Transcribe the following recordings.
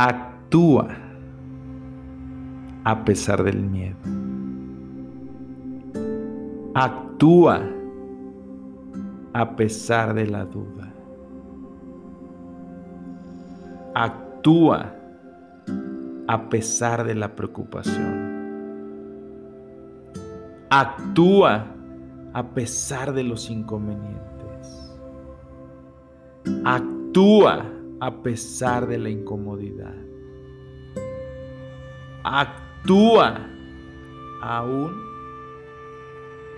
Actúa a pesar del miedo. Actúa a pesar de la duda. Actúa a pesar de la preocupación. Actúa a pesar de los inconvenientes. Actúa a pesar de la incomodidad. Actúa aún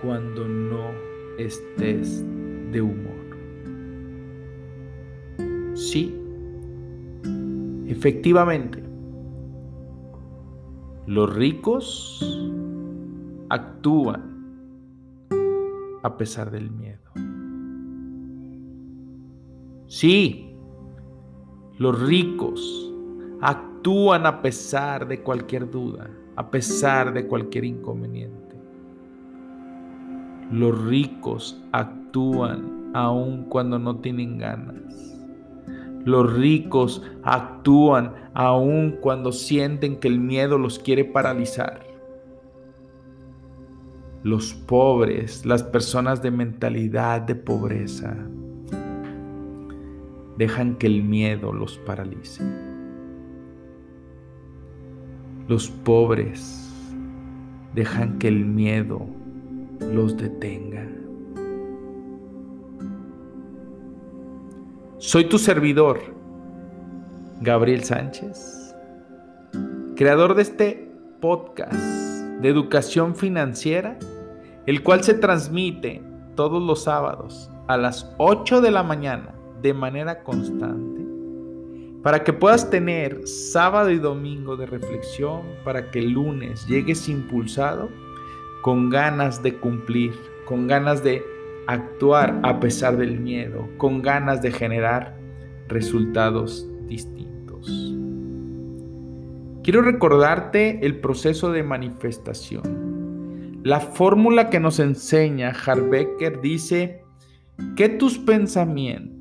cuando no estés de humor. Sí, efectivamente, los ricos actúan a pesar del miedo. Sí, los ricos actúan a pesar de cualquier duda, a pesar de cualquier inconveniente. Los ricos actúan aun cuando no tienen ganas. Los ricos actúan aun cuando sienten que el miedo los quiere paralizar. Los pobres, las personas de mentalidad de pobreza, dejan que el miedo los paralice. Los pobres dejan que el miedo los detenga. Soy tu servidor, Gabriel Sánchez, creador de este podcast de educación financiera, el cual se transmite todos los sábados a las 8 de la mañana de manera constante para que puedas tener sábado y domingo de reflexión, para que el lunes llegues impulsado con ganas de cumplir, con ganas de actuar a pesar del miedo, con ganas de generar resultados distintos. Quiero recordarte el proceso de manifestación. La fórmula que nos enseña Harbecker dice que tus pensamientos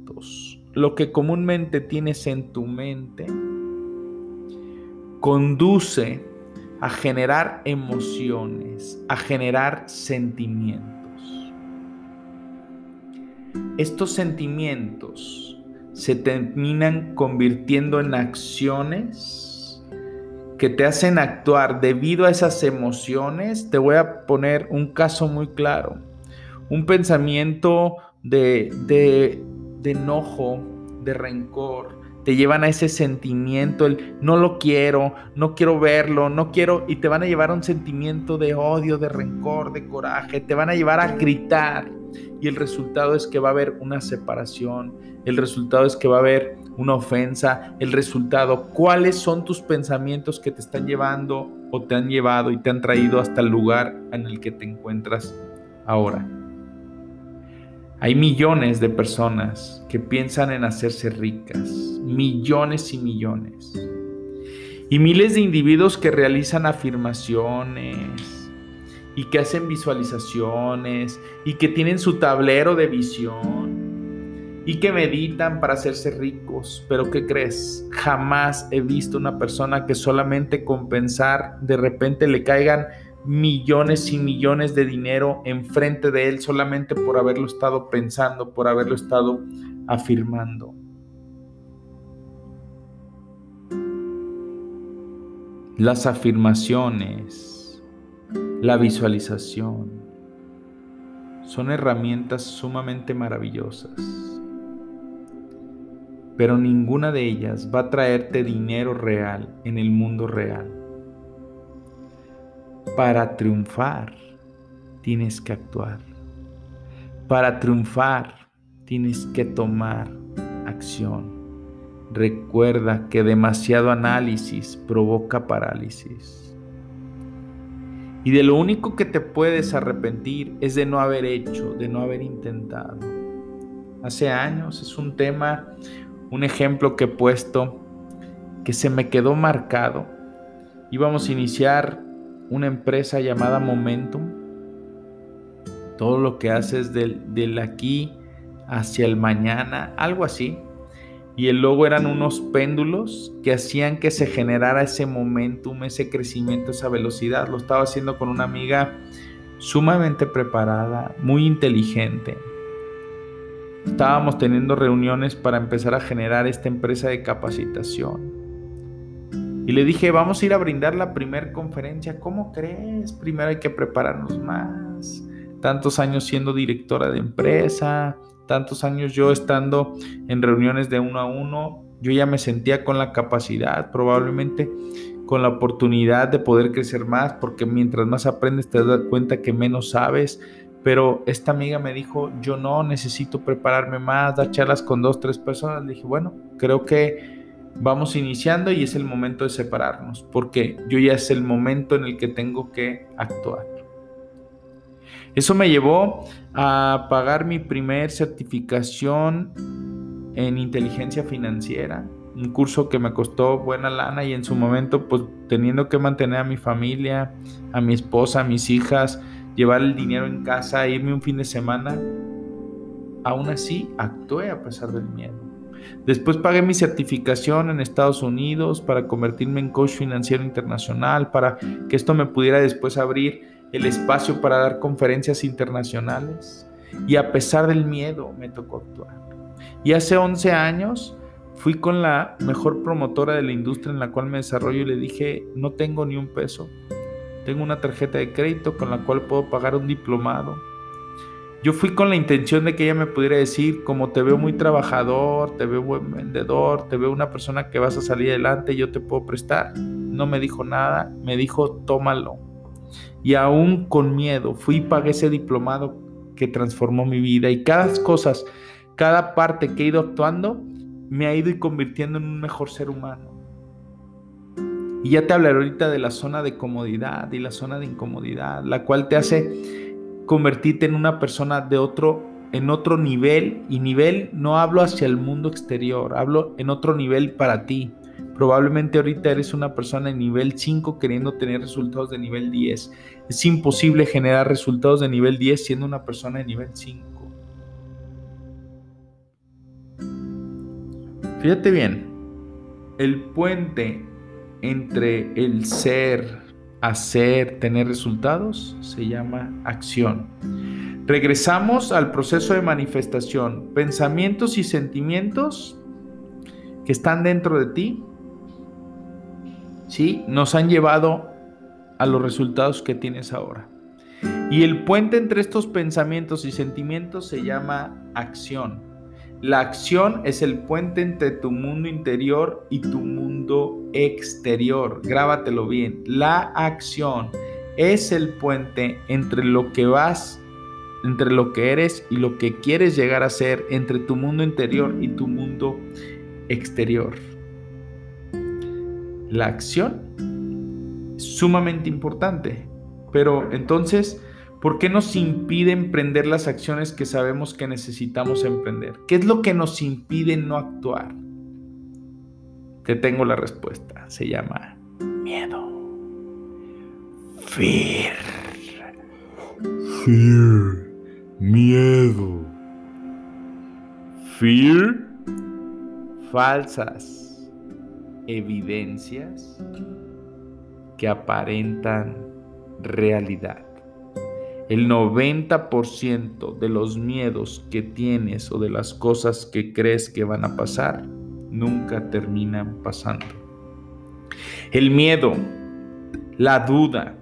lo que comúnmente tienes en tu mente, conduce a generar emociones, a generar sentimientos. Estos sentimientos se terminan convirtiendo en acciones que te hacen actuar debido a esas emociones. Te voy a poner un caso muy claro. Un pensamiento de, de de enojo, de rencor, te llevan a ese sentimiento, el no lo quiero, no quiero verlo, no quiero, y te van a llevar a un sentimiento de odio, de rencor, de coraje, te van a llevar a gritar. Y el resultado es que va a haber una separación, el resultado es que va a haber una ofensa, el resultado, cuáles son tus pensamientos que te están llevando o te han llevado y te han traído hasta el lugar en el que te encuentras ahora. Hay millones de personas que piensan en hacerse ricas, millones y millones. Y miles de individuos que realizan afirmaciones y que hacen visualizaciones y que tienen su tablero de visión y que meditan para hacerse ricos. Pero ¿qué crees? Jamás he visto una persona que solamente con pensar de repente le caigan millones y millones de dinero enfrente de él solamente por haberlo estado pensando, por haberlo estado afirmando. Las afirmaciones, la visualización, son herramientas sumamente maravillosas, pero ninguna de ellas va a traerte dinero real en el mundo real. Para triunfar tienes que actuar. Para triunfar tienes que tomar acción. Recuerda que demasiado análisis provoca parálisis. Y de lo único que te puedes arrepentir es de no haber hecho, de no haber intentado. Hace años es un tema, un ejemplo que he puesto que se me quedó marcado. Íbamos a iniciar una empresa llamada Momentum. Todo lo que haces del, del aquí hacia el mañana, algo así. Y el logo eran unos péndulos que hacían que se generara ese momentum, ese crecimiento, esa velocidad. Lo estaba haciendo con una amiga sumamente preparada, muy inteligente. Estábamos teniendo reuniones para empezar a generar esta empresa de capacitación. Y le dije, vamos a ir a brindar la primera conferencia. ¿Cómo crees? Primero hay que prepararnos más. Tantos años siendo directora de empresa, tantos años yo estando en reuniones de uno a uno, yo ya me sentía con la capacidad, probablemente con la oportunidad de poder crecer más, porque mientras más aprendes te das cuenta que menos sabes. Pero esta amiga me dijo, yo no necesito prepararme más, dar charlas con dos, tres personas. Le dije, bueno, creo que vamos iniciando y es el momento de separarnos, porque yo ya es el momento en el que tengo que actuar. Eso me llevó a pagar mi primer certificación en inteligencia financiera, un curso que me costó buena lana y en su momento pues teniendo que mantener a mi familia, a mi esposa, a mis hijas, llevar el dinero en casa, irme un fin de semana, aún así actué a pesar del miedo. Después pagué mi certificación en Estados Unidos para convertirme en coach financiero internacional, para que esto me pudiera después abrir el espacio para dar conferencias internacionales y a pesar del miedo me tocó actuar. Y hace 11 años fui con la mejor promotora de la industria en la cual me desarrollo y le dije, no tengo ni un peso, tengo una tarjeta de crédito con la cual puedo pagar un diplomado. Yo fui con la intención de que ella me pudiera decir, como te veo muy trabajador, te veo buen vendedor, te veo una persona que vas a salir adelante, yo te puedo prestar. No me dijo nada, me dijo, tómalo y aún con miedo fui y pagué ese diplomado que transformó mi vida y cada cosa, cada parte que he ido actuando me ha ido y convirtiendo en un mejor ser humano. Y ya te hablaré ahorita de la zona de comodidad y la zona de incomodidad, la cual te hace convertirte en una persona de otro en otro nivel y nivel no hablo hacia el mundo exterior, hablo en otro nivel para ti. Probablemente ahorita eres una persona en nivel 5 queriendo tener resultados de nivel 10. Es imposible generar resultados de nivel 10 siendo una persona de nivel 5. Fíjate bien, el puente entre el ser, hacer, tener resultados se llama acción. Regresamos al proceso de manifestación. Pensamientos y sentimientos que están dentro de ti ¿sí? nos han llevado a los resultados que tienes ahora. Y el puente entre estos pensamientos y sentimientos se llama acción. La acción es el puente entre tu mundo interior y tu mundo exterior. Grábatelo bien. La acción es el puente entre lo que vas, entre lo que eres y lo que quieres llegar a ser, entre tu mundo interior y tu mundo exterior. La acción es sumamente importante, pero entonces, ¿por qué nos impide emprender las acciones que sabemos que necesitamos emprender? ¿Qué es lo que nos impide no actuar? Te tengo la respuesta. Se llama miedo. Fear. Fear. Miedo. Fear. Falsas evidencias que aparentan realidad. El 90% de los miedos que tienes o de las cosas que crees que van a pasar nunca terminan pasando. El miedo, la duda,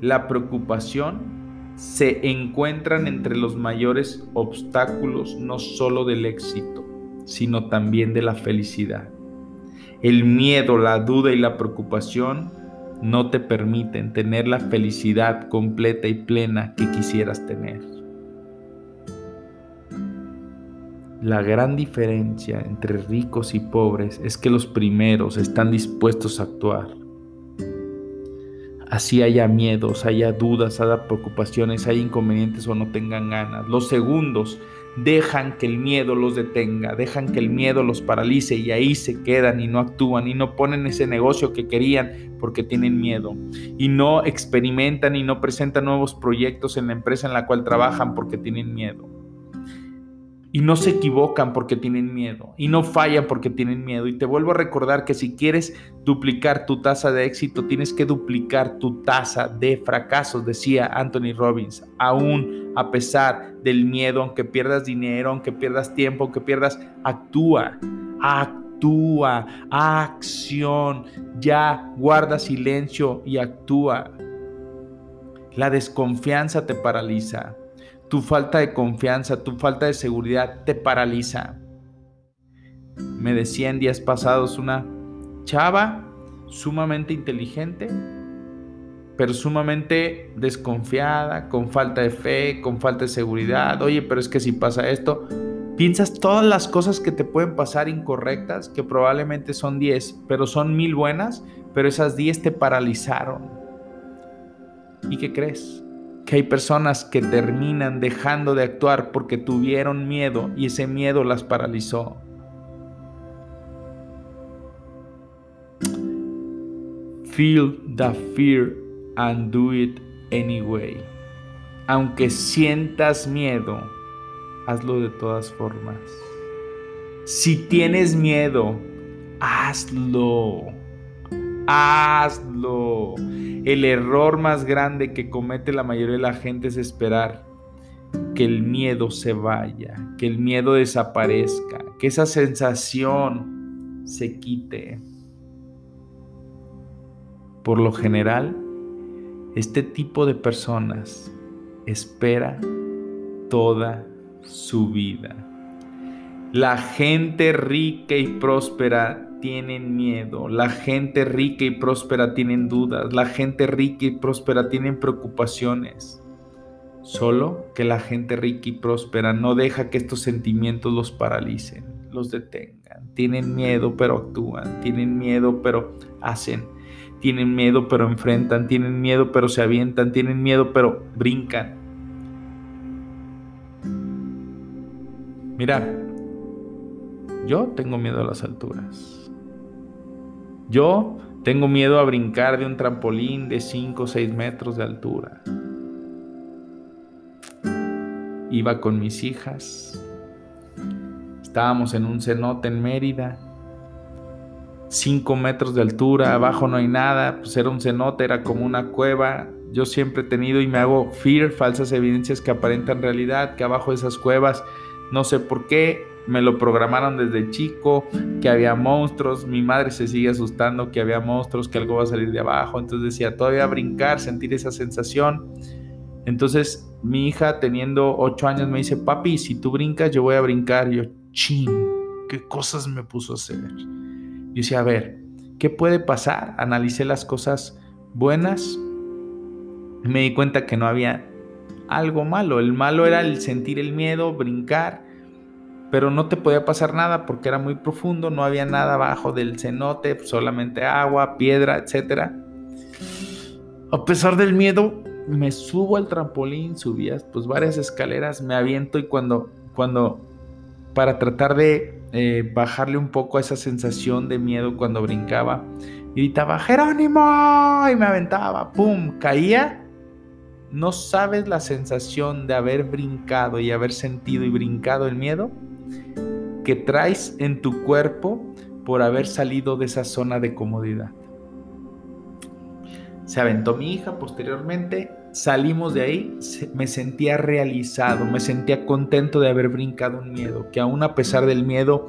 la preocupación se encuentran entre los mayores obstáculos no solo del éxito, sino también de la felicidad. El miedo, la duda y la preocupación no te permiten tener la felicidad completa y plena que quisieras tener. La gran diferencia entre ricos y pobres es que los primeros están dispuestos a actuar. Así haya miedos, haya dudas, haya preocupaciones, haya inconvenientes o no tengan ganas. Los segundos dejan que el miedo los detenga, dejan que el miedo los paralice y ahí se quedan y no actúan y no ponen ese negocio que querían porque tienen miedo y no experimentan y no presentan nuevos proyectos en la empresa en la cual trabajan porque tienen miedo. Y no se equivocan porque tienen miedo. Y no fallan porque tienen miedo. Y te vuelvo a recordar que si quieres duplicar tu tasa de éxito, tienes que duplicar tu tasa de fracasos, decía Anthony Robbins. Aún a pesar del miedo, aunque pierdas dinero, aunque pierdas tiempo, aunque pierdas, actúa. Actúa. Acción. Ya guarda silencio y actúa. La desconfianza te paraliza tu falta de confianza, tu falta de seguridad te paraliza. Me decía en días pasados una chava sumamente inteligente, pero sumamente desconfiada, con falta de fe, con falta de seguridad. Oye, pero es que si pasa esto, piensas todas las cosas que te pueden pasar incorrectas, que probablemente son 10, pero son mil buenas, pero esas 10 te paralizaron. ¿Y qué crees? Que hay personas que terminan dejando de actuar porque tuvieron miedo y ese miedo las paralizó. Feel the fear and do it anyway. Aunque sientas miedo, hazlo de todas formas. Si tienes miedo, hazlo hazlo. El error más grande que comete la mayoría de la gente es esperar que el miedo se vaya, que el miedo desaparezca, que esa sensación se quite. Por lo general, este tipo de personas espera toda su vida. La gente rica y próspera tienen miedo, la gente rica y próspera tienen dudas, la gente rica y próspera tienen preocupaciones. Solo que la gente rica y próspera no deja que estos sentimientos los paralicen, los detengan. Tienen miedo pero actúan, tienen miedo pero hacen, tienen miedo pero enfrentan, tienen miedo pero se avientan, tienen miedo pero brincan. Mira, yo tengo miedo a las alturas. Yo tengo miedo a brincar de un trampolín de 5 o 6 metros de altura. Iba con mis hijas. Estábamos en un cenote en Mérida. 5 metros de altura, abajo no hay nada, pues era un cenote, era como una cueva. Yo siempre he tenido y me hago fear, falsas evidencias que aparentan realidad, que abajo de esas cuevas, no sé por qué, me lo programaron desde chico, que había monstruos, mi madre se sigue asustando que había monstruos, que algo va a salir de abajo, entonces decía, todavía brincar, sentir esa sensación. Entonces mi hija teniendo ocho años me dice, papi, si tú brincas, yo voy a brincar. Yo, chin, ¿qué cosas me puso a hacer? Yo decía, a ver, ¿qué puede pasar? Analicé las cosas buenas me di cuenta que no había algo malo. El malo era el sentir el miedo, brincar pero no te podía pasar nada porque era muy profundo, no había nada abajo del cenote, solamente agua, piedra, etc. A pesar del miedo, me subo al trampolín, subías pues varias escaleras, me aviento y cuando, cuando, para tratar de eh, bajarle un poco a esa sensación de miedo cuando brincaba, gritaba Jerónimo y me aventaba, ¡pum! Caía. No sabes la sensación de haber brincado y haber sentido y brincado el miedo que traes en tu cuerpo por haber salido de esa zona de comodidad. Se aventó mi hija posteriormente, salimos de ahí, me sentía realizado, me sentía contento de haber brincado un miedo, que aún a pesar del miedo,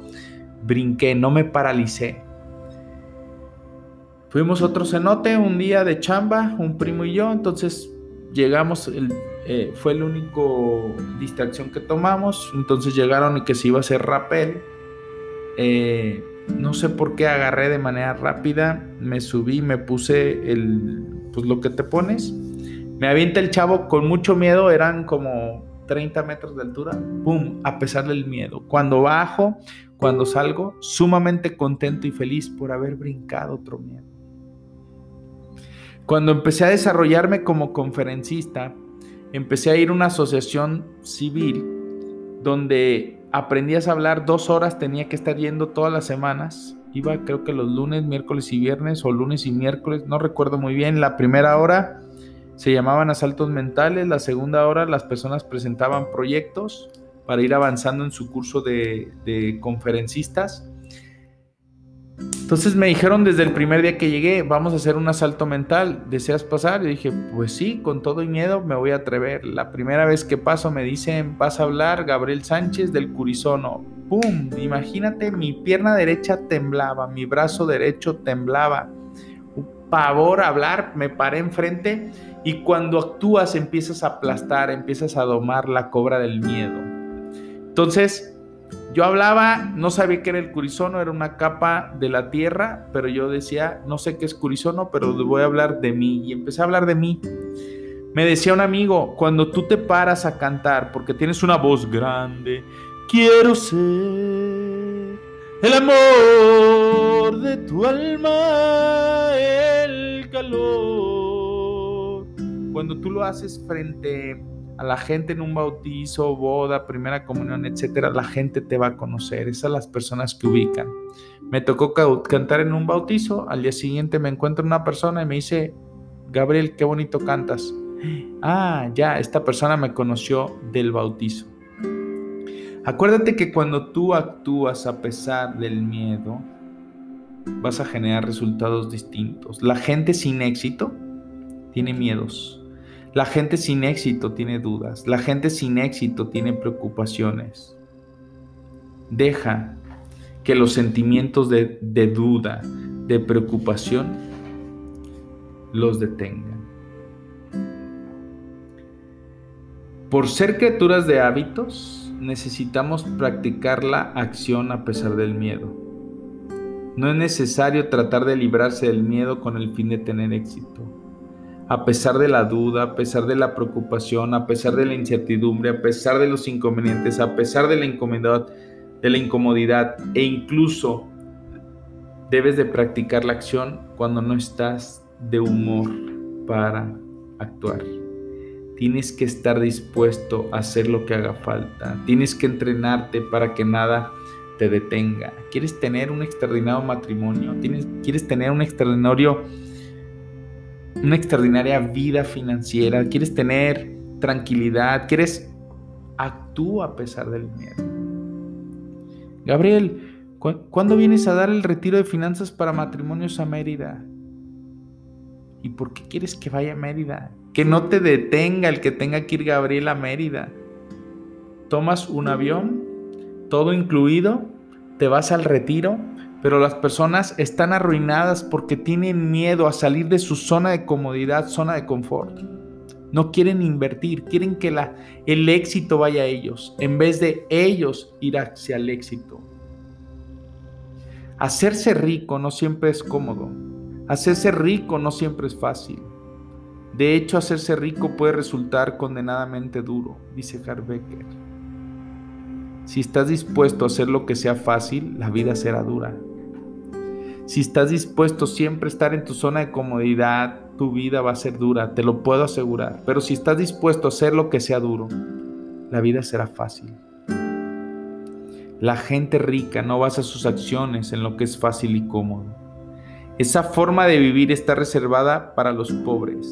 brinqué, no me paralicé. Fuimos otro cenote un día de chamba, un primo y yo, entonces llegamos el eh, fue la única distracción que tomamos. Entonces llegaron y que se iba a hacer rappel. Eh, no sé por qué agarré de manera rápida, me subí, me puse el, pues lo que te pones. Me avienta el chavo con mucho miedo, eran como 30 metros de altura, ¡pum! A pesar del miedo. Cuando bajo, cuando salgo, sumamente contento y feliz por haber brincado otro miedo. Cuando empecé a desarrollarme como conferencista, empecé a ir a una asociación civil donde aprendías a hablar dos horas, tenía que estar yendo todas las semanas. Iba creo que los lunes, miércoles y viernes o lunes y miércoles, no recuerdo muy bien. La primera hora se llamaban asaltos mentales, la segunda hora las personas presentaban proyectos para ir avanzando en su curso de, de conferencistas entonces me dijeron desde el primer día que llegué, vamos a hacer un asalto mental, ¿deseas pasar? Y dije, pues sí, con todo y miedo me voy a atrever. La primera vez que paso me dicen, vas a hablar Gabriel Sánchez del Curizono. ¡Pum! Imagínate, mi pierna derecha temblaba, mi brazo derecho temblaba. Pavor hablar, me paré enfrente y cuando actúas empiezas a aplastar, empiezas a domar la cobra del miedo. Entonces, yo hablaba, no sabía qué era el curizono, era una capa de la tierra, pero yo decía, no sé qué es curizono, pero voy a hablar de mí. Y empecé a hablar de mí. Me decía un amigo, cuando tú te paras a cantar, porque tienes una voz grande, quiero ser el amor de tu alma, el calor. Cuando tú lo haces frente a la gente en un bautizo, boda, primera comunión, etcétera, la gente te va a conocer. Esas son las personas que ubican. Me tocó cantar en un bautizo, al día siguiente me encuentro una persona y me dice, Gabriel, qué bonito cantas. Ah, ya, esta persona me conoció del bautizo. Acuérdate que cuando tú actúas a pesar del miedo, vas a generar resultados distintos. La gente sin éxito tiene miedos. La gente sin éxito tiene dudas, la gente sin éxito tiene preocupaciones. Deja que los sentimientos de, duda, de preocupación, los detengan. Por ser criaturas de hábitos, necesitamos practicar la acción a pesar del miedo. No es necesario tratar de librarse del miedo con el fin de tener éxito a pesar de la duda, a pesar de la preocupación, a pesar de la incertidumbre, a pesar de los inconvenientes, a pesar de la incomodidad, de la incomodidad e incluso debes de practicar la acción cuando no estás de humor para actuar. Tienes que estar dispuesto a hacer lo que haga falta. Tienes que entrenarte para que nada te detenga. ¿Quieres tener un extraordinario matrimonio? ¿Tienes, ¿Quieres tener un extraordinario una extraordinaria vida financiera, quieres tener tranquilidad, quieres actúa a pesar del miedo. Gabriel, ¿cuándo vienes a dar el retiro de finanzas para matrimonios a Mérida? ¿Y por qué quieres que vaya a Mérida? Que no te detenga el que tenga que ir Gabriel a Mérida. Tomas un avión, todo incluido, te vas al retiro pero las personas están arruinadas porque tienen miedo a salir de su zona de comodidad, zona de confort. No quieren invertir, quieren que el éxito vaya a ellos, en vez de ellos ir hacia el éxito. Hacerse rico no siempre es cómodo. Hacerse rico no siempre es fácil. De hecho, hacerse rico puede resultar condenadamente duro, dice Harbecker. Si estás dispuesto a hacer lo que sea fácil, la vida será dura. Si estás dispuesto siempre a estar en tu zona de comodidad, tu vida va a ser dura, te lo puedo asegurar. Pero si estás dispuesto a hacer lo que sea duro, la vida será fácil. La gente rica no basa sus acciones en lo que es fácil y cómodo. Esa forma de vivir está reservada para los pobres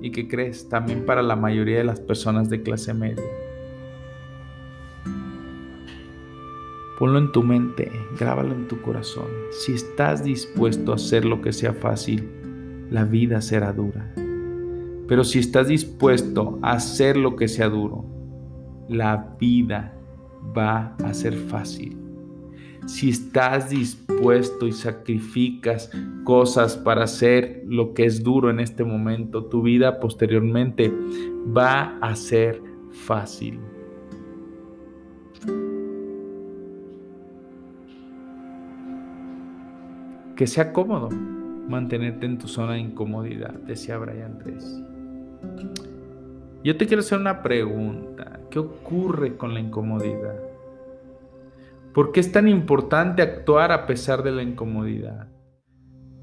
y que crees también para la mayoría de las personas de clase media. Ponlo en tu mente, grábalo en tu corazón. Si estás dispuesto a hacer lo que sea fácil, la vida será dura. Pero si estás dispuesto a hacer lo que sea duro, la vida va a ser fácil. Si estás dispuesto y sacrificas cosas para hacer lo que es duro en este momento, tu vida posteriormente va a ser fácil. Que sea cómodo mantenerte en tu zona de incomodidad, decía Brian Tracy. Yo te quiero hacer una pregunta. ¿Qué ocurre con la incomodidad? ¿Por qué es tan importante actuar a pesar de la incomodidad?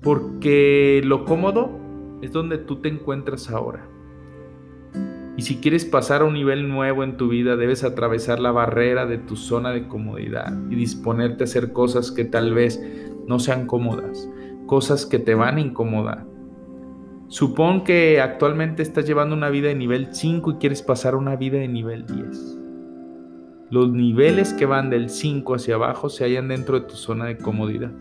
Porque lo cómodo es donde tú te encuentras ahora. Y si quieres pasar a un nivel nuevo en tu vida, debes atravesar la barrera de tu zona de comodidad y disponerte a hacer cosas que tal vez no sean cómodas, cosas que te van a incomodar. Supón que actualmente estás llevando una vida de nivel 5 y quieres pasar una vida de nivel 10. Los niveles que van del 5 hacia abajo se hallan dentro de tu zona de comodidad.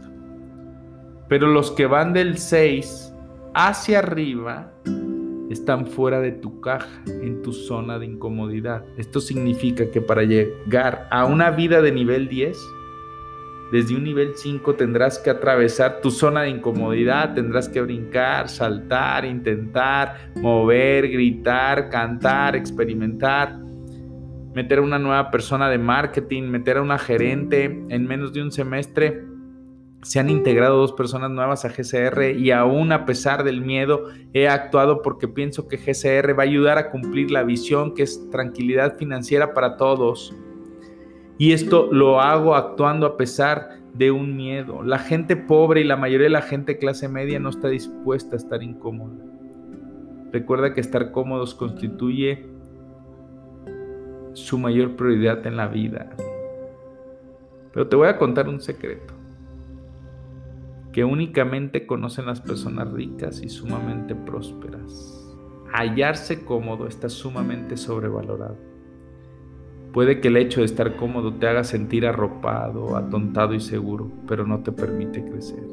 Pero los que van del 6 hacia arriba están fuera de tu caja, en tu zona de incomodidad. Esto significa que para llegar a una vida de nivel 10, desde un nivel 5 tendrás que atravesar tu zona de incomodidad, tendrás que brincar, saltar, intentar, mover, gritar, cantar, experimentar, meter a una nueva persona de marketing, meter a una gerente. En menos de un semestre. Se han integrado dos personas nuevas a GCR y aún a pesar del miedo he actuado porque pienso que GCR va a ayudar a cumplir la visión que es tranquilidad financiera para todos y esto lo hago actuando a pesar de un miedo. La gente pobre y la mayoría de la gente clase media no está dispuesta a estar incómoda. Recuerda que estar cómodos constituye su mayor prioridad en la vida. Pero te voy a contar un secreto que únicamente conocen las personas ricas y sumamente prósperas. Hallarse cómodo está sumamente sobrevalorado. Puede que el hecho de estar cómodo te haga sentir arropado, atontado y seguro, pero no te permite crecer.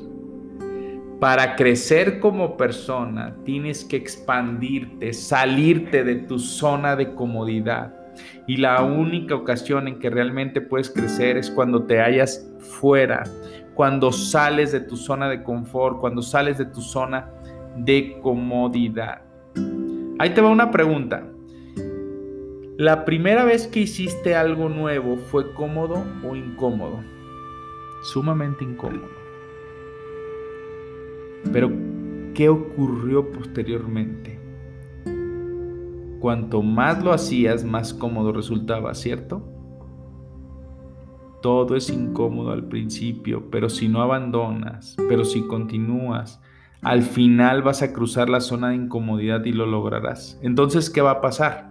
Para crecer como persona tienes que expandirte, salirte de tu zona de comodidad. Y la única ocasión en que realmente puedes crecer es cuando te hallas fuera, cuando sales de tu zona de confort, cuando sales de tu zona de comodidad. Ahí te va una pregunta. La primera vez que hiciste algo nuevo fue cómodo o incómodo. Sumamente incómodo. Pero, ¿qué ocurrió posteriormente? Cuanto más lo hacías, más cómodo resultaba, ¿cierto? Todo es incómodo al principio, pero si no abandonas, pero si continúas, al final vas a cruzar la zona de incomodidad y lo lograrás. Entonces, ¿qué va a pasar?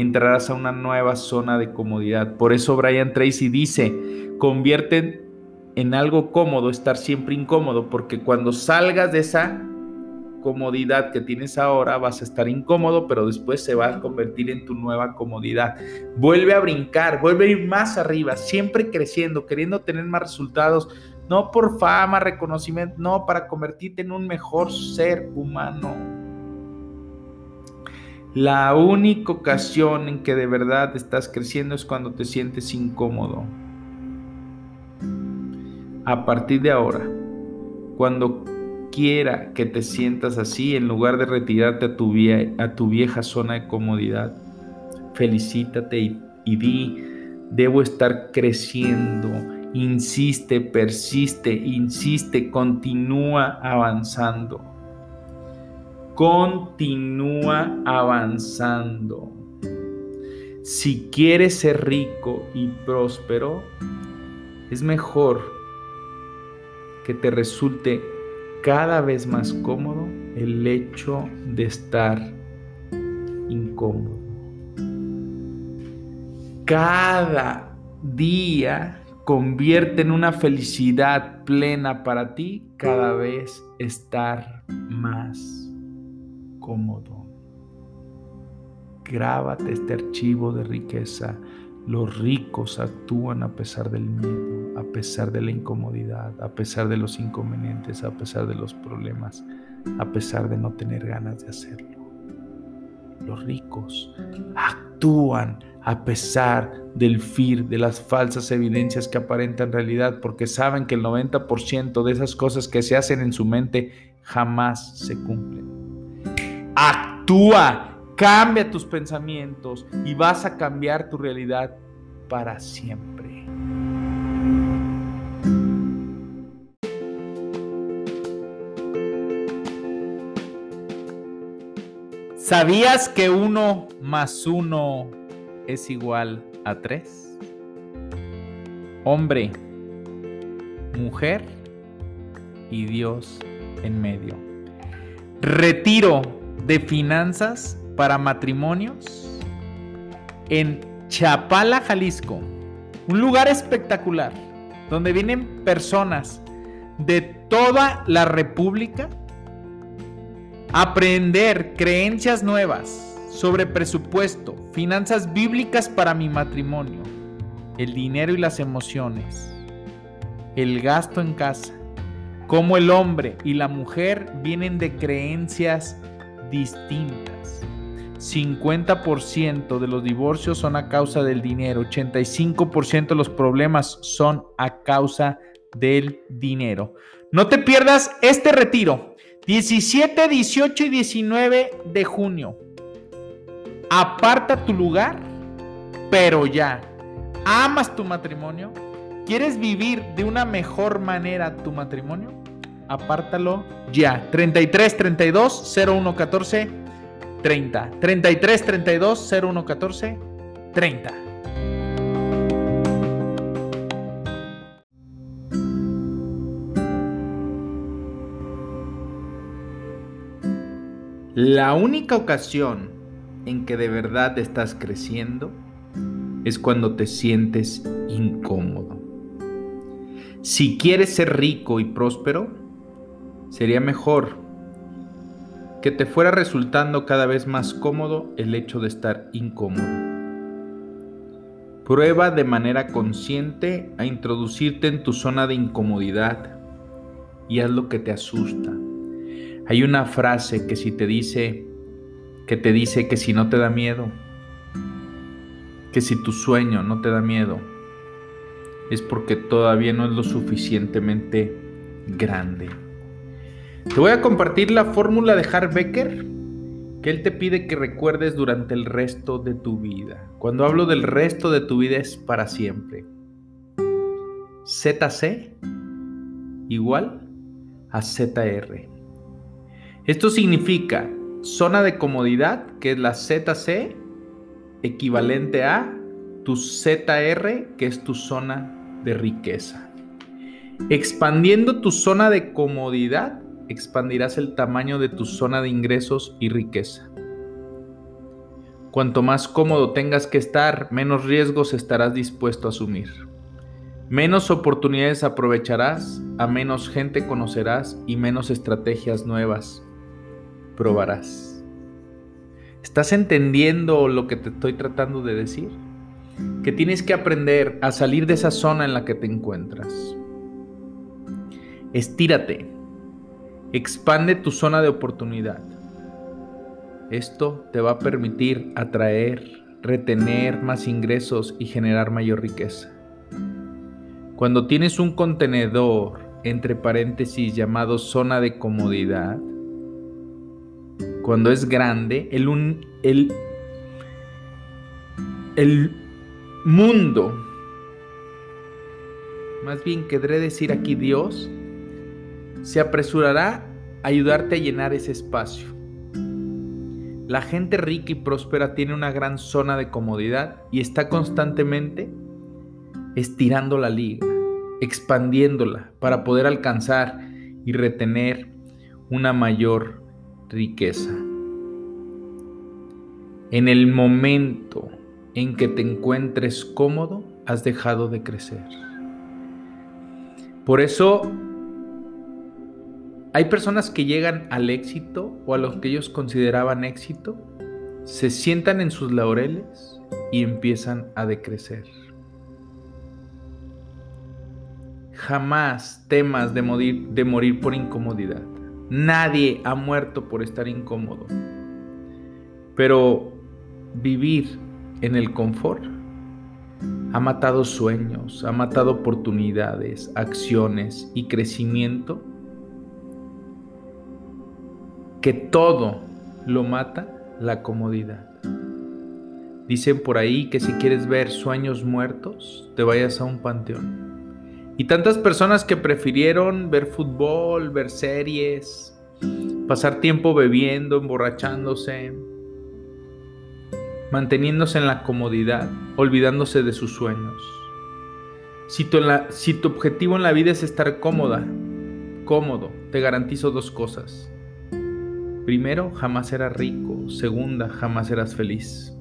Entrarás a una nueva zona de comodidad. Por eso Brian Tracy dice, convierten en algo cómodo estar siempre incómodo, porque cuando salgas de esa comodidad que tienes ahora vas a estar incómodo, pero después se va a convertir en tu nueva comodidad. Vuelve a brincar, vuelve a ir más arriba, siempre creciendo, queriendo tener más resultados, no por fama, reconocimiento, no, para convertirte en un mejor ser humano. La única ocasión en que de verdad estás creciendo es cuando te sientes incómodo. A partir de ahora, cuando quiera que te sientas así, en lugar de retirarte a tu, vieja zona de comodidad, felicítate y, y di, debo estar creciendo. Insiste, persiste, insiste, continúa avanzando continúa avanzando. Si quieres ser rico y próspero, es mejor que te resulte cada vez más cómodo el hecho de estar incómodo. Cada día convierte en una felicidad plena para ti cada vez estar más Grábate este archivo de riqueza. Los ricos actúan a pesar del miedo, a pesar de la incomodidad, a pesar de los inconvenientes, a pesar de los problemas, a pesar de no tener ganas de hacerlo. Los ricos actúan a pesar del FIR, de las falsas evidencias que aparentan realidad, porque saben que el 90% de esas cosas que se hacen en su mente jamás se cumplen. Actúa, cambia tus pensamientos y vas a cambiar tu realidad para siempre. ¿Sabías que uno más uno es igual a tres? Hombre, mujer y Dios en medio. Retiro de finanzas para matrimonios en Chapala, Jalisco. Un lugar espectacular donde vienen personas de toda la República aprender creencias nuevas sobre presupuesto, finanzas bíblicas para mi matrimonio, el dinero y las emociones, el gasto en casa, cómo el hombre y la mujer vienen de creencias distintas. 50% de los divorcios son a causa del dinero, 85% de los problemas son a causa del dinero. No te pierdas este retiro 17, 18 y 19 de junio. Aparta tu lugar, pero ya. ¿Amas tu matrimonio? ¿Quieres vivir de una mejor manera tu matrimonio? Apártalo ya. 33 32 01 14 30. 33 32 01 14 30. La única ocasión en que de verdad estás creciendo es cuando te sientes incómodo. Si quieres ser rico y próspero, sería mejor que te fuera resultando cada vez más cómodo el hecho de estar incómodo. Prueba de manera consciente a introducirte en tu zona de incomodidad y haz lo que te asusta hay una frase que si te dice que te dice que si no te da miedo, que si tu sueño no te da miedo, es porque todavía no es lo suficientemente grande. Te voy a compartir la fórmula de Becker que él te pide que recuerdes durante el resto de tu vida. Cuando hablo del resto de tu vida es para siempre. ZC igual a ZR. Esto significa zona de comodidad, que es la ZC, equivalente a tu ZR, que es tu zona de riqueza. Expandiendo tu zona de comodidad, expandirás el tamaño de tu zona de ingresos y riqueza. Cuanto más cómodo tengas que estar, menos riesgos estarás dispuesto a asumir. Menos oportunidades aprovecharás, a menos gente conocerás y menos estrategias nuevas probarás. ¿Estás entendiendo lo que te estoy tratando de decir? Que tienes que aprender a salir de esa zona en la que te encuentras. Estírate. Expande tu zona de oportunidad. Esto te va a permitir atraer, retener más ingresos y generar mayor riqueza. Cuando tienes un contenedor, entre paréntesis, llamado zona de comodidad, cuando es grande, el, el, el mundo, más bien querré decir aquí Dios, se apresurará a ayudarte a llenar ese espacio. La gente rica y próspera tiene una gran zona de comodidad y está constantemente estirando la liga, expandiéndola para poder alcanzar y retener una mayor riqueza. En el momento en que te encuentres cómodo, has dejado de crecer. Por eso hay personas que llegan al éxito o a lo que ellos consideraban éxito, se sientan en sus laureles y empiezan a decrecer. Jamás temas de morir, de morir por incomodidad. Nadie ha muerto por estar incómodo. Pero vivir en el confort ha matado sueños, ha matado oportunidades, acciones y crecimiento que todo lo mata la comodidad. Dicen por ahí que si quieres ver sueños muertos, te vayas a un panteón. Y tantas personas que prefirieron ver fútbol, ver series, pasar tiempo bebiendo, emborrachándose, manteniéndose en la comodidad, olvidándose de sus sueños. Si tu, si tu objetivo en la vida es estar cómoda, cómodo, te garantizo dos cosas. Primero, jamás serás rico. Segunda, jamás serás feliz.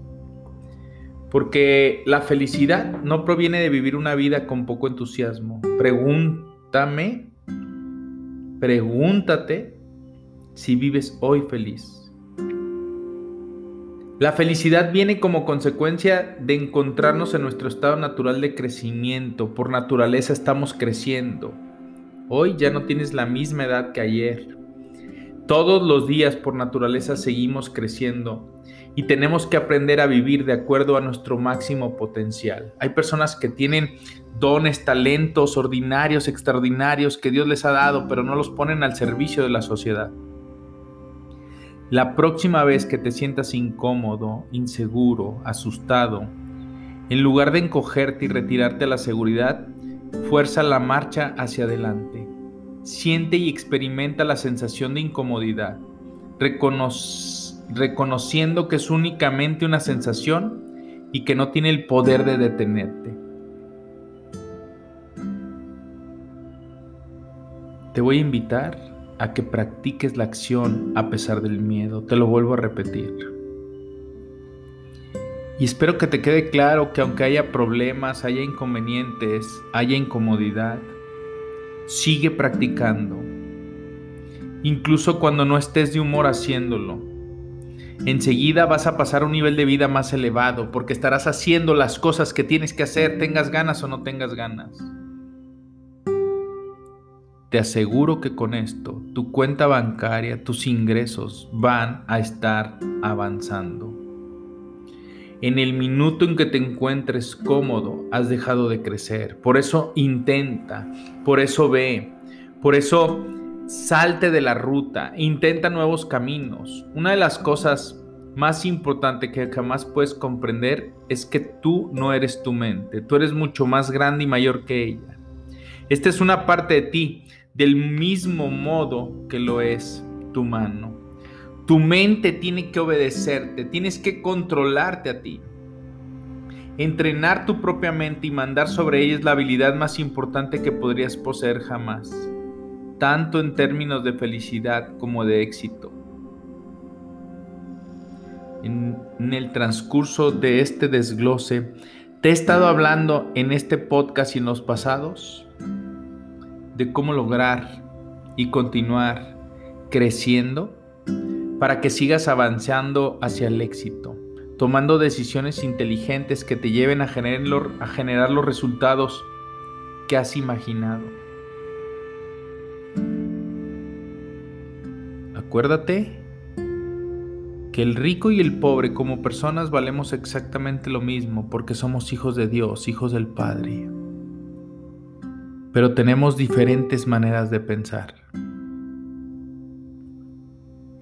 Porque la felicidad no proviene de vivir una vida con poco entusiasmo. Pregúntame, pregúntate si vives hoy feliz. La felicidad viene como consecuencia de encontrarnos en nuestro estado natural de crecimiento. Por naturaleza estamos creciendo. Hoy ya no tienes la misma edad que ayer. Todos los días por naturaleza seguimos creciendo y tenemos que aprender a vivir de acuerdo a nuestro máximo potencial. Hay personas que tienen dones, talentos ordinarios, extraordinarios que Dios les ha dado, pero no los ponen al servicio de la sociedad. La próxima vez que te sientas incómodo, inseguro, asustado, en lugar de encogerte y retirarte a la seguridad, fuerza la marcha hacia adelante. Siente y experimenta la sensación de incomodidad, reconociendo que es únicamente una sensación y que no tiene el poder de detenerte. Te voy a invitar a que practiques la acción a pesar del miedo. Te lo vuelvo a repetir. Y espero que te quede claro que aunque haya problemas, haya inconvenientes, haya incomodidad, sigue practicando. Incluso cuando no estés de humor haciéndolo. Enseguida vas a pasar a un nivel de vida más elevado porque estarás haciendo las cosas que tienes que hacer, tengas ganas o no tengas ganas. Te aseguro que con esto tu cuenta bancaria, tus ingresos van a estar avanzando. En el minuto en que te encuentres cómodo, has dejado de crecer. Por eso intenta, por eso ve, por eso salte de la ruta, intenta nuevos caminos. Una de las cosas más importantes que jamás puedes comprender es que tú no eres tu mente, tú eres mucho más grande y mayor que ella. Esta es una parte de ti del mismo modo que lo es tu mano. Tu mente tiene que obedecerte, tienes que controlarte a ti. Entrenar tu propia mente y mandar sobre ella es la habilidad más importante que podrías poseer jamás, tanto en términos de felicidad como de éxito. En, en, el transcurso de este desglose, te he estado hablando en este podcast y en los pasados de cómo lograr y continuar creciendo para que sigas avanzando hacia el éxito, tomando decisiones inteligentes que te lleven a generar, los resultados que has imaginado. Acuérdate que el rico y el pobre como personas valemos exactamente lo mismo porque somos hijos de Dios, hijos del Padre pero tenemos diferentes maneras de pensar.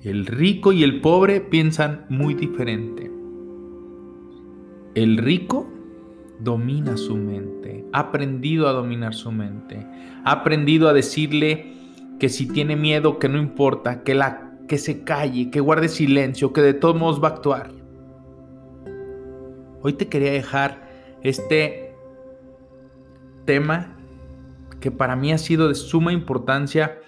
El rico y el pobre piensan muy diferente. El rico domina su mente, ha aprendido a dominar su mente, ha aprendido a decirle que si tiene miedo, que no importa, que, la, que se calle, que guarde silencio, que de todos modos va a actuar. Hoy te quería dejar este tema que para mí ha sido de suma importancia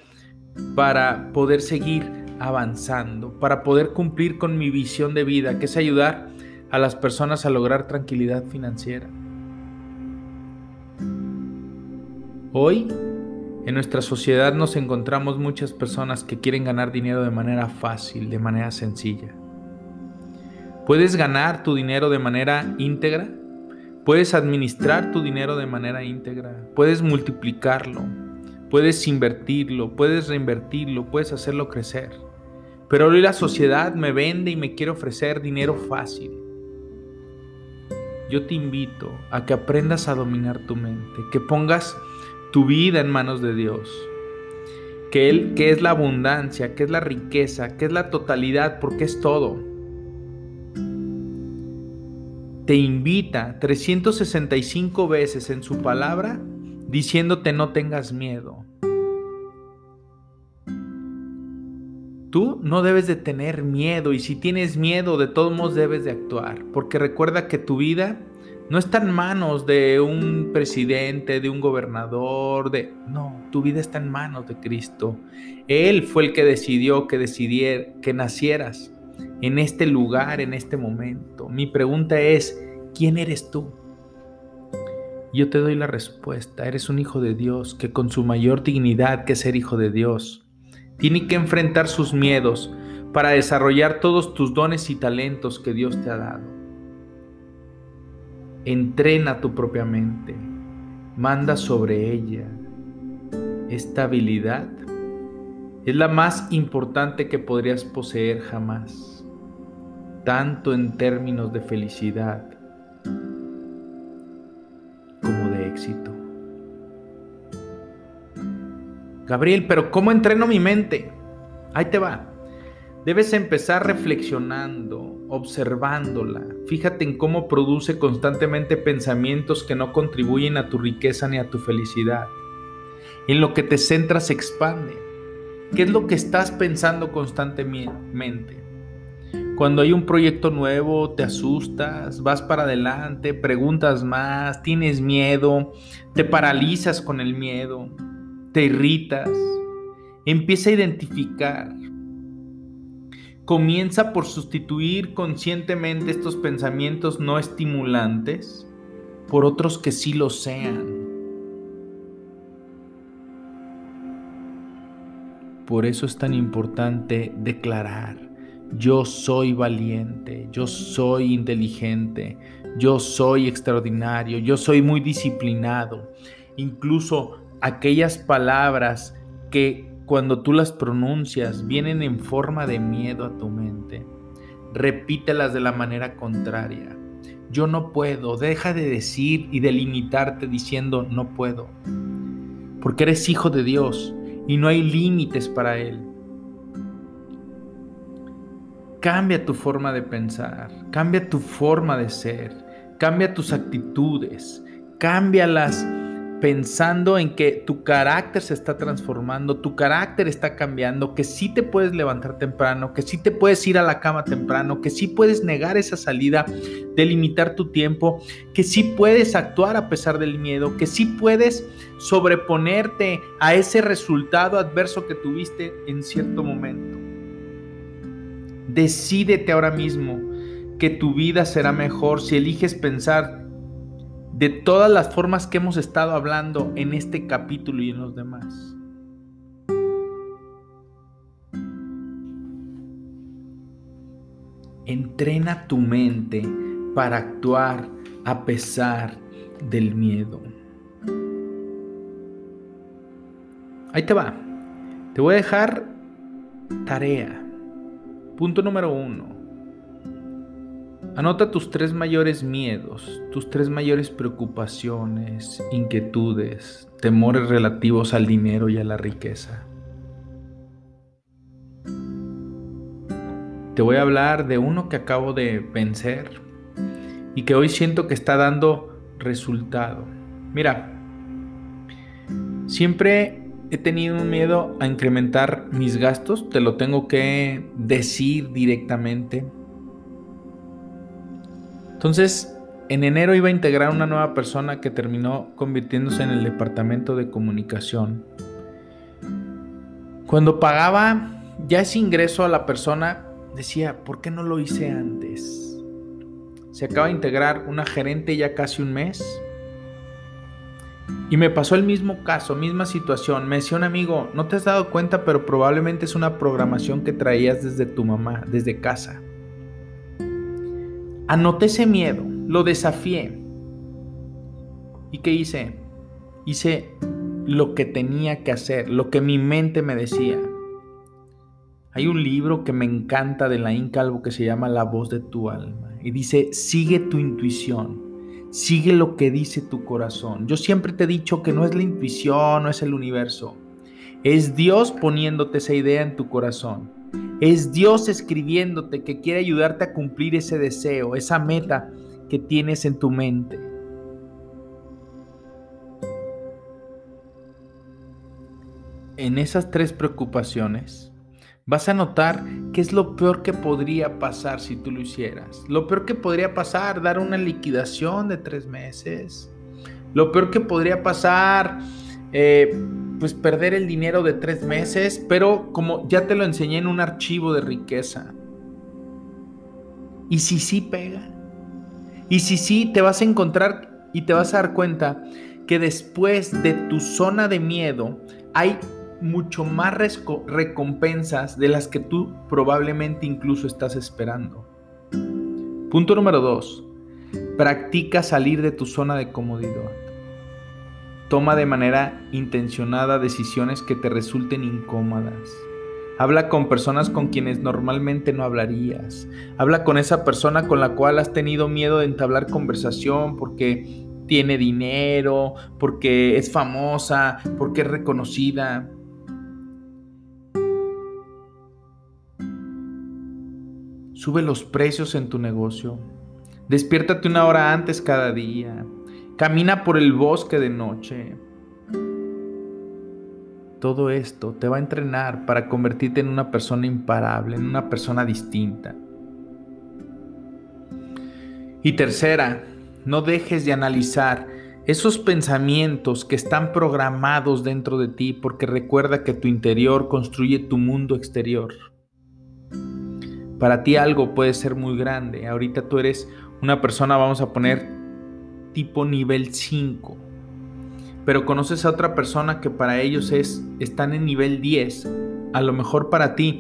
para poder seguir avanzando, para poder cumplir con mi visión de vida, que es ayudar a las personas a lograr tranquilidad financiera. Hoy, en nuestra sociedad nos encontramos muchas personas que quieren ganar dinero de manera fácil, de manera sencilla. ¿Puedes ganar tu dinero de manera íntegra? Puedes administrar tu dinero de manera íntegra, puedes multiplicarlo, puedes invertirlo, puedes reinvertirlo, puedes hacerlo crecer. Pero hoy la sociedad me vende y me quiere ofrecer dinero fácil. Yo te invito a que aprendas a dominar tu mente, que pongas tu vida en manos de Dios. Que Él, que es la abundancia, que es la riqueza, que es la totalidad, porque es todo te invita 365 veces en su palabra diciéndote no tengas miedo. Tú no debes de tener miedo y si tienes miedo, de todos modos debes de actuar, porque recuerda que tu vida no está en manos de un presidente, de un gobernador, de no, tu vida está en manos de Cristo. Él fue el que decidió que decidiera que nacieras en este lugar, en este momento. Mi pregunta es, ¿quién eres tú? Yo te doy la respuesta, eres un hijo de Dios que con su mayor dignidad que ser hijo de Dios, tiene que enfrentar sus miedos para desarrollar todos tus dones y talentos que Dios te ha dado. Entrena tu propia mente, manda sobre ella. Esta habilidad es la más importante que podrías poseer jamás, tanto en términos de felicidad como de éxito. Gabriel, pero ¿cómo entreno mi mente? Ahí te va. Debes empezar reflexionando, observándola. Fíjate en cómo produce constantemente pensamientos que no contribuyen a tu riqueza ni a tu felicidad. En lo que te centras se expande. ¿Qué es lo que estás pensando constantemente? Cuando hay un proyecto nuevo, te asustas, vas para adelante, preguntas más, tienes miedo, te paralizas con el miedo te irritas, empieza a identificar. Comienza por sustituir conscientemente estos pensamientos no estimulantes por otros que sí lo sean. Por eso es tan importante declarar, yo soy valiente, yo soy inteligente, yo soy extraordinario, yo soy muy disciplinado. Incluso aquellas palabras que cuando tú las pronuncias vienen en forma de miedo a tu mente, repítelas de la manera contraria. Yo no puedo, deja de decir y de limitarte diciendo no puedo, porque eres hijo de Dios y no hay límites para Él. Cambia tu forma de pensar, cambia tu forma de ser, cambia tus actitudes, cámbialas pensando en que tu carácter se está transformando, tu carácter está cambiando, que sí te puedes levantar temprano, que sí te puedes ir a la cama temprano, que sí puedes negar esa salida, delimitar tu tiempo, que sí puedes actuar a pesar del miedo, que sí puedes sobreponerte a ese resultado adverso que tuviste en cierto momento. Decídete ahora mismo que tu vida será mejor si eliges pensar de todas las formas que hemos estado hablando en este capítulo y en los demás. Entrena tu mente para actuar a pesar del miedo. Ahí te va. Te voy a dejar tarea. Punto número uno. Anota tus tres mayores miedos, tus tres mayores preocupaciones, inquietudes, temores relativos al dinero y a la riqueza. Te voy a hablar de uno que acabo de vencer y que hoy siento que está dando resultado. Mira, siempre he tenido un miedo a incrementar mis gastos, te lo tengo que decir directamente entonces, en enero iba a integrar una nueva persona que terminó convirtiéndose en el departamento de comunicación. Cuando pagaba ya ese ingreso a la persona, decía, ¿por qué no lo hice antes? Se acaba de integrar una gerente ya casi un mes. Y me pasó el mismo caso, misma situación. Me decía un amigo, no te has dado cuenta, pero probablemente es una programación que traías desde tu mamá, desde casa. Anoté ese miedo, lo desafié. ¿Y qué hice? Hice lo que tenía que hacer, lo que mi mente me decía. Hay un libro que me encanta de la Calvo que se llama La voz de tu alma y dice, sigue tu intuición, sigue lo que dice tu corazón. Yo siempre te he dicho que no es la intuición, no es el universo, es Dios poniéndote esa idea en tu corazón. Es Dios escribiéndote que quiere ayudarte a cumplir ese deseo, esa meta que tienes en tu mente. En esas tres preocupaciones, vas a notar qué es lo peor que podría pasar si tú lo hicieras. Lo peor que podría pasar, dar una liquidación de tres meses. Lo peor que podría pasar, eh, pues perder el dinero de tres meses, pero como ya te lo enseñé en un archivo de riqueza. ¿Y si sí pega? ¿Y si sí te vas a encontrar y te vas a dar cuenta que después de tu zona de miedo hay mucho más recompensas de las que tú probablemente incluso estás esperando. Punto número dos. Practica salir de tu zona de comodidad. Toma de manera intencionada decisiones que te resulten incómodas. Habla con personas con quienes normalmente no hablarías. Habla con esa persona con la cual has tenido miedo de entablar conversación porque tiene dinero, porque es famosa, porque es reconocida. Sube los precios en tu negocio. Despiértate una hora antes cada día. Camina por el bosque de noche. Todo esto te va a entrenar para convertirte en una persona imparable, en una persona distinta. Y tercera, no dejes de analizar esos pensamientos que están programados dentro de ti porque recuerda que tu interior construye tu mundo exterior. Para ti algo puede ser muy grande. Ahorita tú eres una persona, vamos a poner tipo nivel 5. Pero conoces a otra persona que para ellos es están en nivel 10. A lo mejor para ti.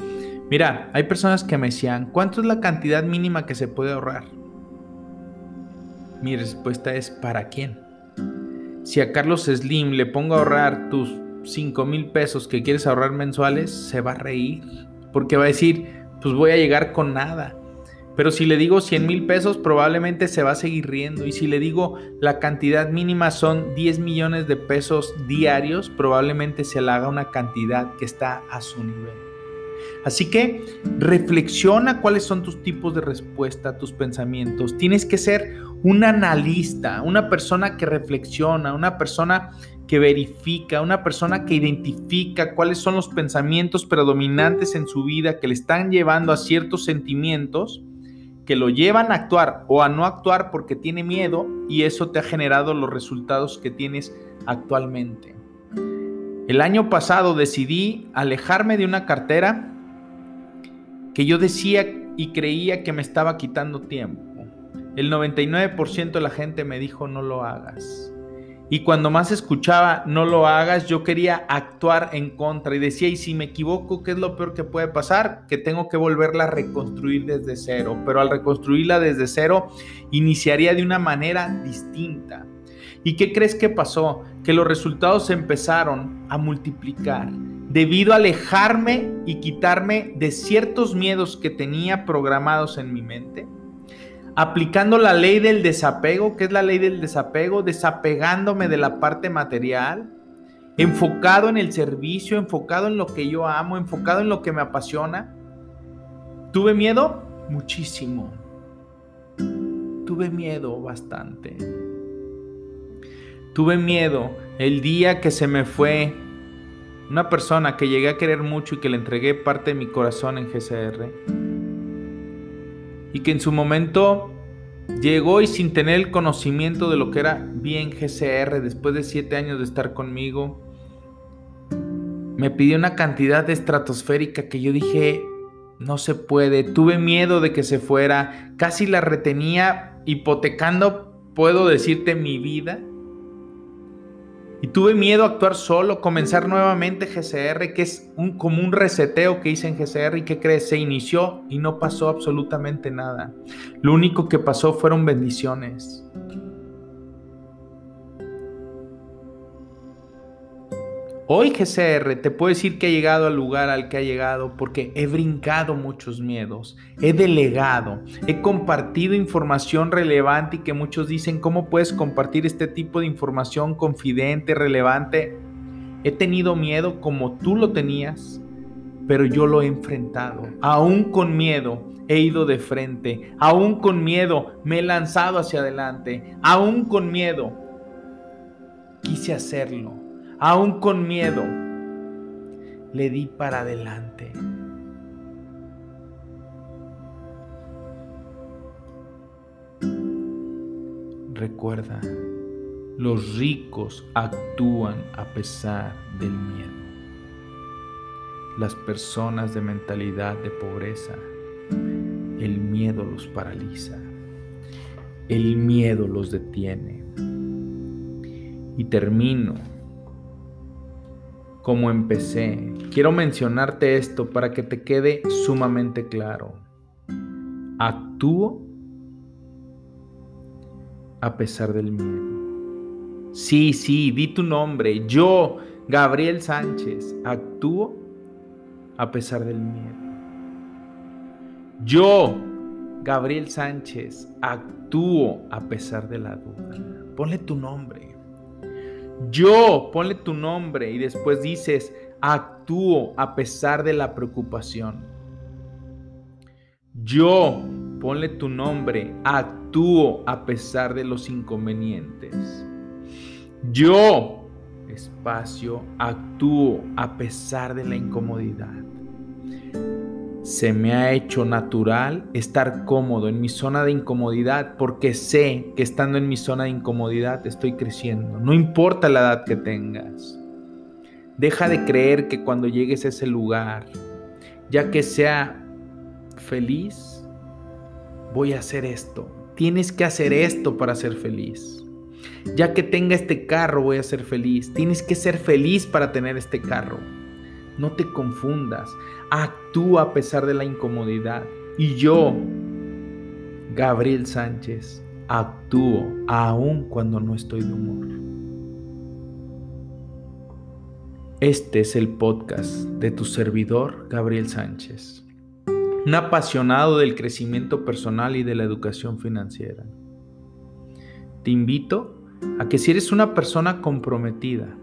Mira, hay personas que me decían, ¿cuánto es la cantidad mínima que se puede ahorrar? Mi respuesta es ¿para quién? Si a Carlos Slim le pongo a ahorrar tus 5 mil pesos que quieres ahorrar mensuales, se va a reír. Porque va a decir, pues voy a llegar con nada. Pero si le digo 100 mil pesos, probablemente se va a seguir riendo. Y si le digo la cantidad mínima son 10 millones de pesos diarios, probablemente se le haga una cantidad que está a su nivel. Así que reflexiona cuáles son tus tipos de respuesta, tus pensamientos. Tienes que ser un analista, una persona que reflexiona, una persona que verifica, una persona que identifica cuáles son los pensamientos predominantes en su vida que le están llevando a ciertos sentimientos que lo llevan a actuar o a no actuar porque tiene miedo y eso te ha generado los resultados que tienes actualmente. El año pasado decidí alejarme de una cartera que yo decía y creía que me estaba quitando tiempo. El 99% de la gente me dijo no lo hagas. Y cuando más escuchaba, no lo hagas, yo quería actuar en contra y decía, y si me equivoco, ¿qué es lo peor que puede pasar? Que tengo que volverla a reconstruir desde cero. Pero al reconstruirla desde cero, iniciaría de una manera distinta. ¿Y qué crees que pasó? Que los resultados empezaron a multiplicar debido a alejarme y quitarme de ciertos miedos que tenía programados en mi mente aplicando la ley del desapego, que es la ley del desapego, desapegándome de la parte material, enfocado en el servicio, enfocado en lo que yo amo, enfocado en lo que me apasiona. ¿Tuve miedo? Muchísimo. Tuve miedo bastante. Tuve miedo el día que se me fue una persona que llegué a querer mucho y que le entregué parte de mi corazón en GCR y que en su momento llegó y sin tener el conocimiento de lo que era bien GCR, después de siete años de estar conmigo, me pidió una cantidad estratosférica que yo dije, no se puede, tuve miedo de que se fuera, casi la retenía hipotecando, puedo decirte, mi vida y tuve miedo a actuar solo, comenzar nuevamente GCR, que es un, como un reseteo que hice en GCR y que crees, se inició y no pasó absolutamente nada. Lo único que pasó fueron bendiciones. Hoy GCR te puedo decir que he llegado al lugar al que ha llegado porque he brincado muchos miedos, he delegado, he compartido información relevante y que muchos dicen, ¿cómo puedes compartir este tipo de información confidente, relevante? He tenido miedo como tú lo tenías, pero yo lo he enfrentado. Aún con miedo he ido de frente, aún con miedo me he lanzado hacia adelante, aún con miedo quise hacerlo aún con miedo, le di para adelante. Recuerda, los ricos actúan a pesar del miedo. Las personas de mentalidad de pobreza, el miedo los paraliza, el miedo los detiene. Y termino como empecé. Quiero mencionarte esto para que te quede sumamente claro. Actúo a pesar del miedo. Sí, sí, di tu nombre. Yo, Gabriel Sánchez, actúo a pesar del miedo. Yo, Gabriel Sánchez, actúo a pesar de la duda. Ponle tu nombre. Yo, ponle tu nombre y después dices, actúo a pesar de la preocupación. Yo, ponle tu nombre, actúo a pesar de los inconvenientes. Yo, espacio, actúo a pesar de la incomodidad se me ha hecho natural estar cómodo en mi zona de incomodidad porque sé que estando en mi zona de incomodidad estoy creciendo. No importa la edad que tengas. Deja de creer que cuando llegues a ese lugar, ya que sea feliz, voy a hacer esto. Tienes que hacer esto para ser feliz. Ya que tenga este carro, voy a ser feliz. Tienes que ser feliz para tener este carro. No te confundas. Actúa a pesar de la incomodidad. Y yo, Gabriel Sánchez, actúo aún cuando no estoy de humor. Este es el podcast de tu servidor, Gabriel Sánchez, un apasionado del crecimiento personal y de la educación financiera. Te invito a que si eres una persona comprometida,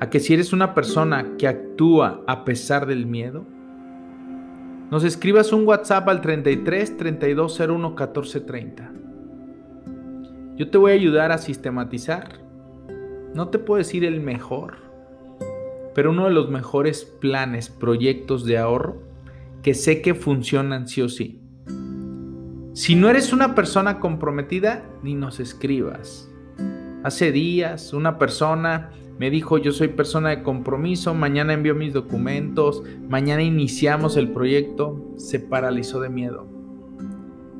a que si eres una persona que actúa a pesar del miedo, nos escribas un WhatsApp al 33 3201 1430. Yo te voy a ayudar a sistematizar. No te puedo decir el mejor, pero uno de los mejores planes, proyectos de ahorro que sé que funcionan sí o sí. Si no eres una persona comprometida, ni nos escribas. Hace días una persona me dijo, yo soy persona de compromiso, mañana envío mis documentos, mañana iniciamos el proyecto, se paralizó de miedo.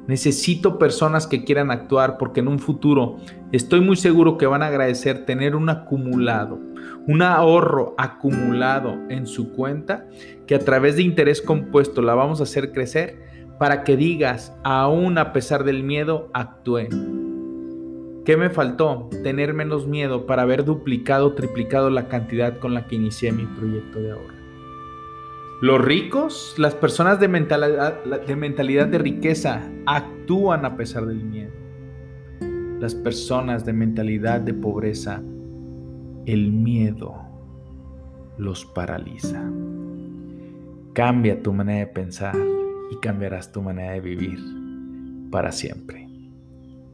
Necesito personas que quieran actuar porque en un futuro estoy muy seguro que van a agradecer tener un acumulado, un ahorro acumulado en su cuenta que a través de interés compuesto la vamos a hacer crecer para que digas, aún a pesar del miedo, actúe. ¿Qué me faltó? Tener menos miedo para haber duplicado o triplicado la cantidad con la que inicié mi proyecto de ahorro. Los ricos, las personas de mentalidad, de mentalidad de riqueza, actúan a pesar del miedo. Las personas de mentalidad de pobreza, el miedo los paraliza. Cambia tu manera de pensar y cambiarás tu manera de vivir para siempre.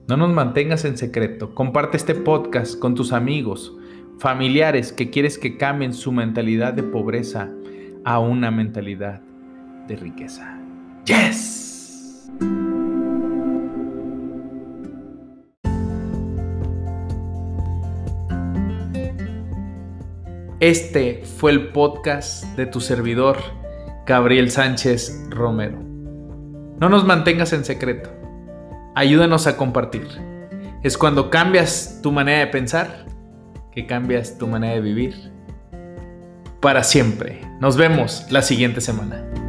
No nos mantengas en secreto. Comparte este podcast con tus amigos, familiares que quieres que cambien su mentalidad de pobreza a una mentalidad de riqueza. ¡Yes! Este fue el podcast de tu servidor, Gabriel Sánchez Romero. No nos mantengas en secreto ayúdanos a compartir. Es cuando cambias tu manera de pensar que cambias tu manera de vivir para siempre. Nos vemos la siguiente semana.